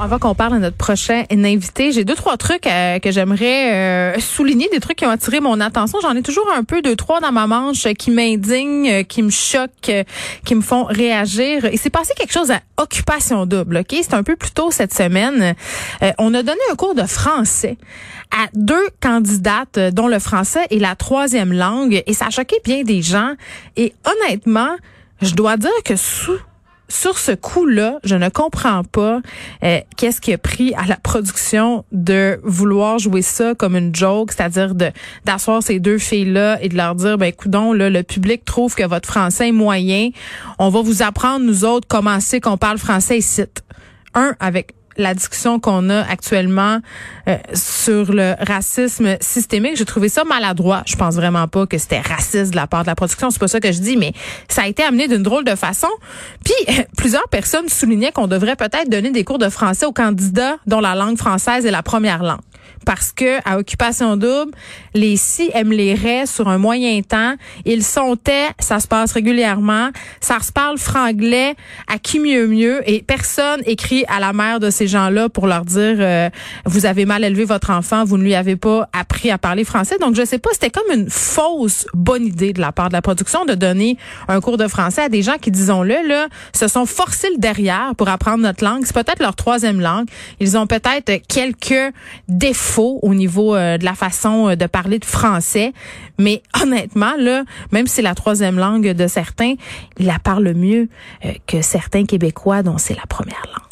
avant qu'on parle de notre prochain invité, j'ai deux trois trucs euh, que j'aimerais euh, souligner, des trucs qui ont attiré mon attention. J'en ai toujours un peu deux trois dans ma manche euh, qui m'indignent, qui me choquent, qui me font réagir. Il s'est passé quelque chose à Occupation double. Ok, c'est un peu plus tôt cette semaine. on a donné un cours de français à deux candidates dont le français est la troisième langue et ça a choqué bien des gens. Et honnêtement, je dois dire que sous sur ce coup-là, je ne comprends pas euh, qu'est-ce qui a pris à la production de vouloir jouer ça comme une joke, c'est-à-dire de d'asseoir ces deux filles-là et de leur dire, ben coudon, là, le public trouve que votre français est moyen. On va vous apprendre, nous autres, comment c'est qu'on parle français ici. Un, avec la discussion qu'on a actuellement euh, sur le racisme systémique. J'ai trouvé ça maladroit. Je pense vraiment pas que c'était raciste de la part de la production. C'est pas ça que je dis, mais ça a été amené d'une drôle de façon. Puis plusieurs personnes soulignaient qu'on devrait peut-être donner des cours de français aux candidats dont la langue française est la première langue parce que à occupation double, les si aiment les raies sur un moyen temps, ils sont ça se passe régulièrement, ça se parle franglais à qui mieux mieux? Et personne écrit à la mère de ces gens-là pour leur dire euh, vous avez mal élevé votre enfant, vous ne lui avez pas appris à parler français. Donc je sais pas, c'était comme une fausse bonne idée de la part de la production de donner un cours de français à des gens qui disons-le là, se sont forcés le derrière pour apprendre notre langue, c'est peut-être leur troisième langue. Ils ont peut-être quelques défauts au niveau euh, de la façon euh, de parler de français. Mais honnêtement, là, même si c'est la troisième langue de certains, il la parle mieux euh, que certains Québécois dont c'est la première langue.